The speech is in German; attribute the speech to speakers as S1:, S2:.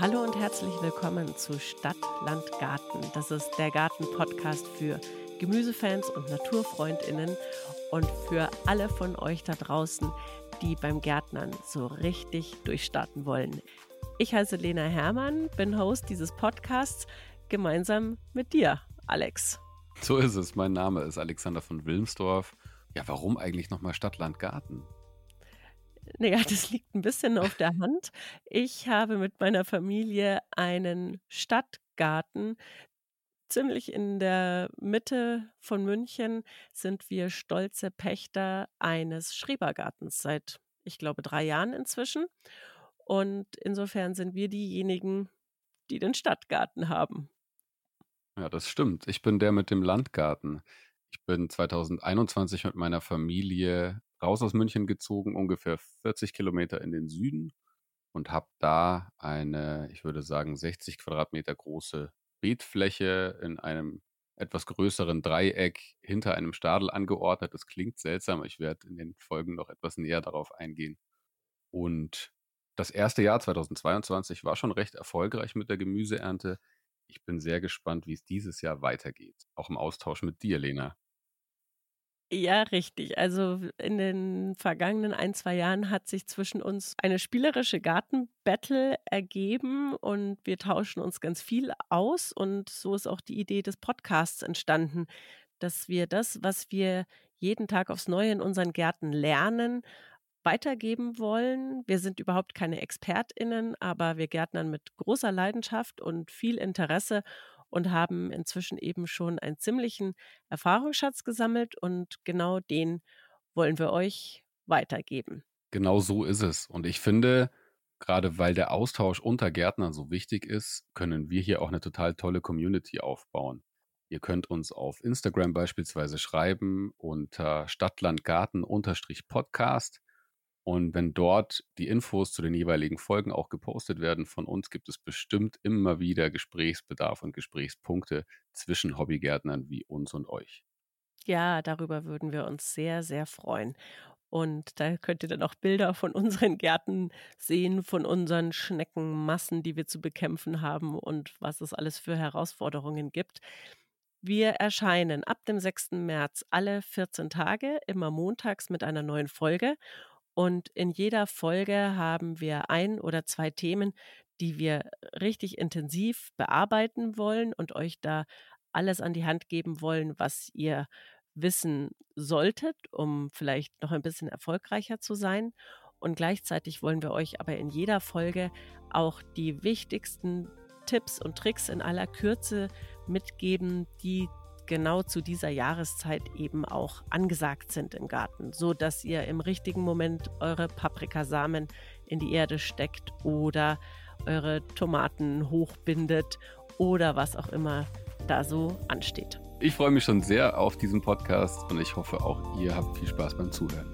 S1: Hallo und herzlich willkommen zu Stadt, Land, Garten. Das ist der Garten-Podcast für Gemüsefans und Naturfreundinnen und für alle von euch da draußen, die beim Gärtnern so richtig durchstarten wollen. Ich heiße Lena Hermann, bin Host dieses Podcasts gemeinsam mit dir, Alex.
S2: So ist es. Mein Name ist Alexander von Wilmsdorf. Ja, warum eigentlich nochmal Stadt, Land, Garten?
S1: Naja, das liegt ein bisschen auf der Hand. Ich habe mit meiner Familie einen Stadtgarten. Ziemlich in der Mitte von München sind wir stolze Pächter eines Schrebergartens seit, ich glaube, drei Jahren inzwischen. Und insofern sind wir diejenigen, die den Stadtgarten haben.
S2: Ja, das stimmt. Ich bin der mit dem Landgarten. Ich bin 2021 mit meiner Familie raus aus München gezogen, ungefähr 40 Kilometer in den Süden und habe da eine, ich würde sagen, 60 Quadratmeter große Beetfläche in einem etwas größeren Dreieck hinter einem Stadel angeordnet. Das klingt seltsam. Ich werde in den Folgen noch etwas näher darauf eingehen. Und das erste Jahr 2022 war schon recht erfolgreich mit der Gemüseernte. Ich bin sehr gespannt, wie es dieses Jahr weitergeht. Auch im Austausch mit dir, Lena.
S1: Ja, richtig. Also in den vergangenen ein, zwei Jahren hat sich zwischen uns eine spielerische Gartenbattle ergeben und wir tauschen uns ganz viel aus und so ist auch die Idee des Podcasts entstanden, dass wir das, was wir jeden Tag aufs Neue in unseren Gärten lernen, weitergeben wollen. Wir sind überhaupt keine ExpertInnen, aber wir gärtnern mit großer Leidenschaft und viel Interesse und haben inzwischen eben schon einen ziemlichen Erfahrungsschatz gesammelt und genau den wollen wir euch weitergeben.
S2: Genau so ist es. Und ich finde, gerade weil der Austausch unter Gärtnern so wichtig ist, können wir hier auch eine total tolle Community aufbauen. Ihr könnt uns auf Instagram beispielsweise schreiben unter Stadtlandgarten-Podcast. Und wenn dort die Infos zu den jeweiligen Folgen auch gepostet werden von uns, gibt es bestimmt immer wieder Gesprächsbedarf und Gesprächspunkte zwischen Hobbygärtnern wie uns und euch.
S1: Ja, darüber würden wir uns sehr, sehr freuen. Und da könnt ihr dann auch Bilder von unseren Gärten sehen, von unseren Schneckenmassen, die wir zu bekämpfen haben und was es alles für Herausforderungen gibt. Wir erscheinen ab dem 6. März alle 14 Tage, immer montags mit einer neuen Folge. Und in jeder Folge haben wir ein oder zwei Themen, die wir richtig intensiv bearbeiten wollen und euch da alles an die Hand geben wollen, was ihr wissen solltet, um vielleicht noch ein bisschen erfolgreicher zu sein. Und gleichzeitig wollen wir euch aber in jeder Folge auch die wichtigsten Tipps und Tricks in aller Kürze mitgeben, die genau zu dieser Jahreszeit eben auch angesagt sind im Garten, so dass ihr im richtigen Moment eure Paprikasamen in die Erde steckt oder eure Tomaten hochbindet oder was auch immer da so ansteht.
S2: Ich freue mich schon sehr auf diesen Podcast und ich hoffe auch ihr habt viel Spaß beim Zuhören.